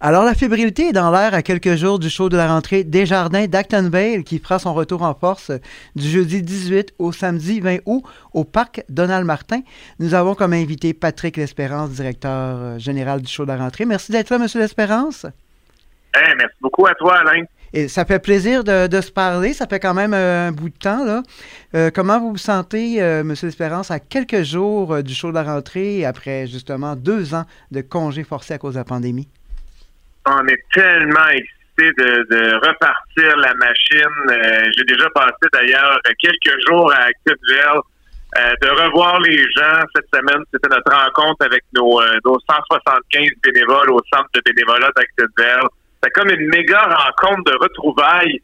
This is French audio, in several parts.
Alors, la fébrilité est dans l'air à quelques jours du show de la rentrée des Jardins d'Actonville qui fera son retour en force du jeudi 18 au samedi 20 août au parc Donald Martin. Nous avons comme invité Patrick L'Espérance, directeur euh, général du show de la rentrée. Merci d'être là, Monsieur L'Espérance. Merci beaucoup à toi, Alain. Et ça fait plaisir de, se parler. Ça fait quand même euh, un bout de temps. Là. Euh, comment vous vous sentez, Monsieur L'Espérance, à quelques jours du show de la rentrée après justement deux ans de congés forcés à cause de la pandémie? On est tellement excité de, repartir la machine. Euh, j'ai déjà passé d'ailleurs quelques jours à Activeville. Euh, de revoir les gens cette semaine, c'était notre rencontre avec nos, euh, nos 175 bénévoles au centre de bénévolat d'Activeville. C'est comme une méga rencontre de retrouvailles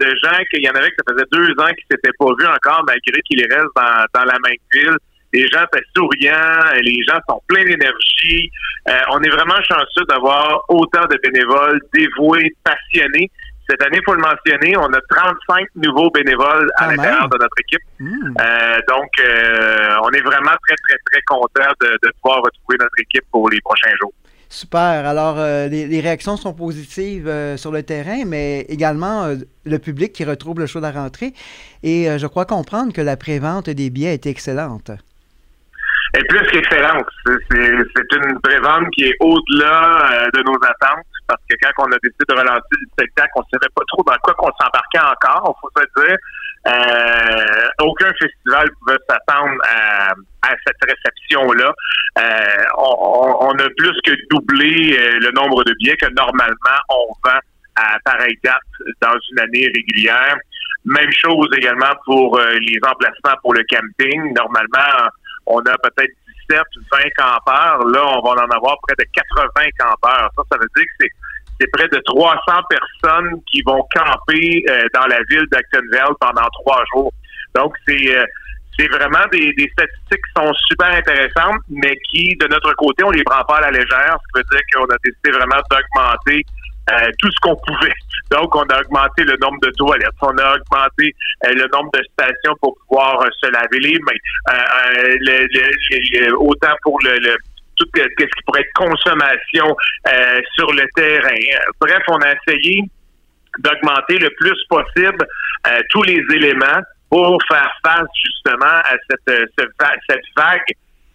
de gens qu'il y en avait que ça faisait deux ans qu'ils s'étaient pas vus encore malgré qu'ils restent dans, dans la même ville les gens sont souriants, les gens sont pleins d'énergie. Euh, on est vraiment chanceux d'avoir autant de bénévoles dévoués, passionnés. Cette année, il faut le mentionner, on a 35 nouveaux bénévoles à l'intérieur de notre équipe. Hmm. Euh, donc, euh, on est vraiment très, très, très contents de, de, pouvoir retrouver notre équipe pour les prochains jours. Super. Alors, les, réactions sont positives sur le terrain, mais également le public qui retrouve le show de la rentrée. Et je crois comprendre que la prévente des billets est excellente est plus qu'excellente. C'est une prévente qui est au-delà euh, de nos attentes parce que quand on a décidé de relancer le spectacle, on ne savait pas trop dans quoi qu'on s'embarquait encore, faut se dire. Euh, aucun festival pouvait s'attendre à, cette réception-là. Euh, on, a plus que doublé le nombre de billets que normalement on vend à pareille date dans une année régulière. Même chose également pour les emplacements pour le camping. Normalement, on a peut-être 17, 20 campeurs. Là, on va en avoir près de 80 campeurs. Ça, ça veut dire que c'est près de 300 personnes qui vont camper euh, dans la ville d'Actonville pendant trois jours. Donc, c'est euh, c'est vraiment des, statistiques qui sont super intéressantes, mais qui, de notre côté, on les prend pas à la légère. Ça veut dire qu'on a décidé vraiment d'augmenter euh, tout ce qu'on pouvait. Donc, on a augmenté le nombre de toilettes, on a augmenté euh, le nombre de stations pour pouvoir euh, se laver les mains. autant pour le, tout ce qui pourrait être consommation sur le terrain. Bref, on a essayé d'augmenter le plus possible tous les éléments pour faire face justement à cette, cette vague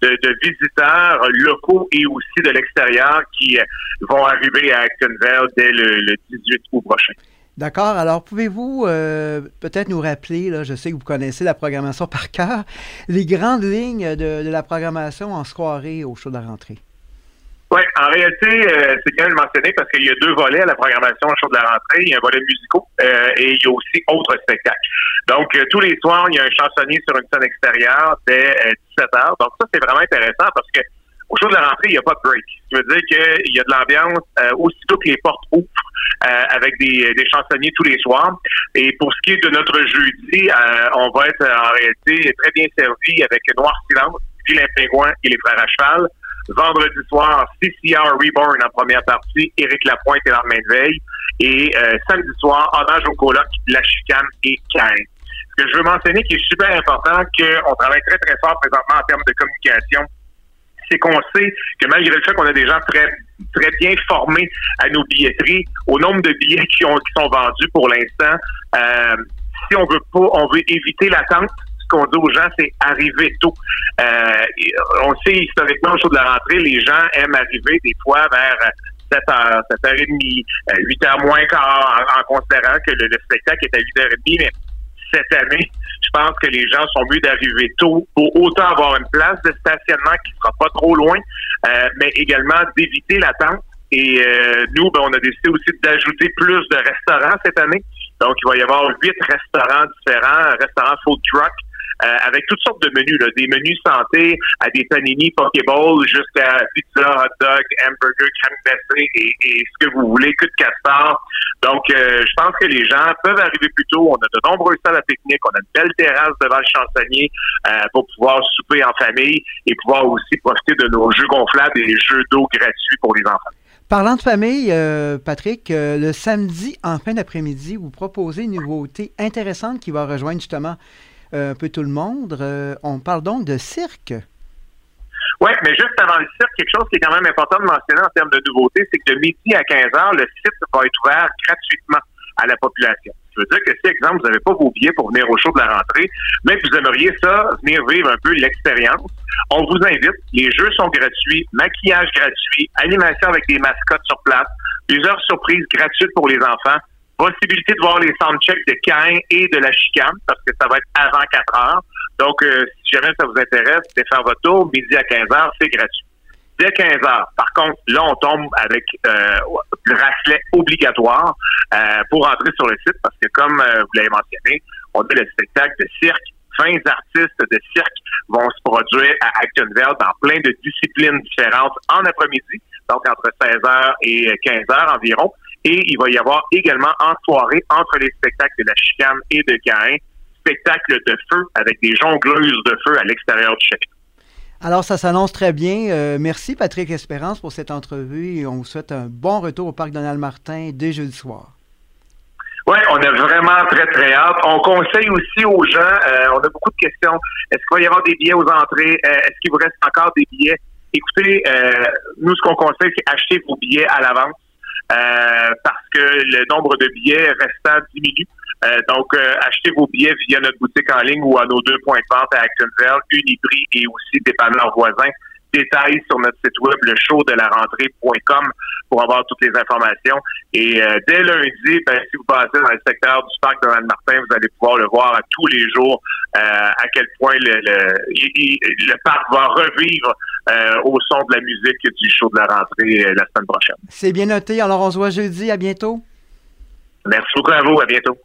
de, visiteurs locaux et aussi de l'extérieur qui euh, vont arriver à Actonville dès le, 18 août prochain. D'accord. Alors, pouvez-vous euh, peut-être nous rappeler, là, je sais que vous connaissez la programmation par cœur, les grandes lignes de, la programmation en soirée au show de la rentrée? Oui, en réalité, euh, c'est bien de le mentionner parce qu'il y a deux volets à la programmation au show de la rentrée. Il y a un volet musical et il y a aussi autres spectacles. Donc, tous les soirs, il y a un chansonnier sur une scène extérieure dès 17 heures. Donc, ça, c'est vraiment intéressant parce que au jour de la rentrée, il n'y a pas de break. Ça veut dire qu'il y a de l'ambiance euh, aussitôt que les portes ouvrent euh, avec des, des, chansonniers tous les soirs. Et pour ce qui est de notre jeudi, euh, on va être en réalité très bien servi avec Noir Silence, Vilain Pingouin et les Frères à Cheval. Vendredi soir, CCR Reborn en première partie, Éric Lapointe et l'armée de veille. Et samedi soir, Hommage au coloc, La Chicane et Cain que je veux mentionner qui est super important, qu'on travaille très, très fort présentement en termes de communication, c'est qu'on sait que malgré le fait qu'on a des gens très très bien formés à nos billetteries, au nombre de billets qui, ont, qui sont vendus pour l'instant, euh, si on veut pas, on veut éviter l'attente, ce qu'on dit aux gens, c'est arriver tôt. Euh, on sait historiquement au jour de la rentrée, les gens aiment arriver des fois vers 7h, 7h30, 8h moins quart, en, considérant que le, le, spectacle est à 8h30, mais cette année, je pense que les gens sont mieux d'arriver tôt pour autant avoir une place de stationnement qui sera pas trop loin, euh, mais également d'éviter l'attente. Et euh, nous, ben, on a décidé aussi d'ajouter plus de restaurants cette année. Donc, il va y avoir huit restaurants différents, restaurants food truck, euh, avec toutes sortes de menus, là, des menus santé à des panini, pokeball, jusqu'à pizza, hot dog, hamburger, crème glacée et, et, ce que vous voulez, que de castor. Donc, euh, je pense que les gens peuvent arriver plus tôt. On a de nombreuses salles à pique-nique, on a une belle terrasse devant le chansonnier euh, pour pouvoir souper en famille et pouvoir aussi profiter de nos jeux gonflables et les jeux d'eau gratuits pour les enfants. Parlant de famille, Patrick, le samedi en fin d'après-midi, vous proposez une nouveauté intéressante qui va rejoindre justement un peu tout le monde. Euh, on parle donc de cirque. Oui, mais juste avant le cirque, quelque chose qui est quand même important de mentionner en termes de nouveautés, c'est que de midi à 15 heures, le site va être ouvert gratuitement à la population. Ça veut dire que si, exemple, vous n'avez pas vos billets pour venir au show de la rentrée, mais que vous aimeriez ça, venir vivre un peu l'expérience, on vous invite. Les jeux sont gratuits, maquillage gratuit, animation avec des mascottes sur place, plusieurs surprises gratuites pour les enfants, possibilité de voir les soundchecks de Cain et de la chicane, parce que ça va être avant 4 heures. Donc, euh, si jamais ça vous intéresse, de faire votre tour, midi à 15 heures, c'est gratuit. Dès 15 heures, par contre, là, on tombe avec euh, le bracelet obligatoire euh, pour entrer sur le site, parce que comme vous l'avez mentionné, on a le spectacle de cirque 20 artistes de cirque vont se produire à Actonville dans plein de disciplines différentes en après-midi, donc entre 16h et 15h environ. Et il va y avoir également en soirée, entre les spectacles de la chicane et de Cain, spectacle de feu avec des jongleuses de feu à l'extérieur du château. Alors, ça s'annonce très bien. Euh, merci, Patrick Espérance, pour cette entrevue et on vous souhaite un bon retour au Parc Donald Martin dès jeudi soir. Oui, on a vraiment très, très hâte. On conseille aussi aux gens, euh, on a beaucoup de questions. Est-ce qu'il va y avoir des billets aux entrées? Euh, est-ce qu'il vous reste encore des billets? Écoutez, nous, ce qu'on conseille, c'est acheter vos billets à l'avance. Euh, parce que le nombre de billets restant diminue. Euh, donc, euh, achetez vos billets via notre boutique en ligne ou à nos deux points de vente à Actonville, Uniprix et aussi dépanneurs voisins. Détails sur notre site web, le show de la rentrée.com pour avoir toutes les informations. Et dès lundi, ben, si vous passez dans le secteur du parc de Martin, vous allez pouvoir le voir à tous les jours à quel point le, le, le parc va revivre euh, au son de la musique du show de la rentrée euh, la semaine prochaine. C'est bien noté. Alors, on se voit jeudi. À bientôt. Merci beaucoup à vous. À bientôt.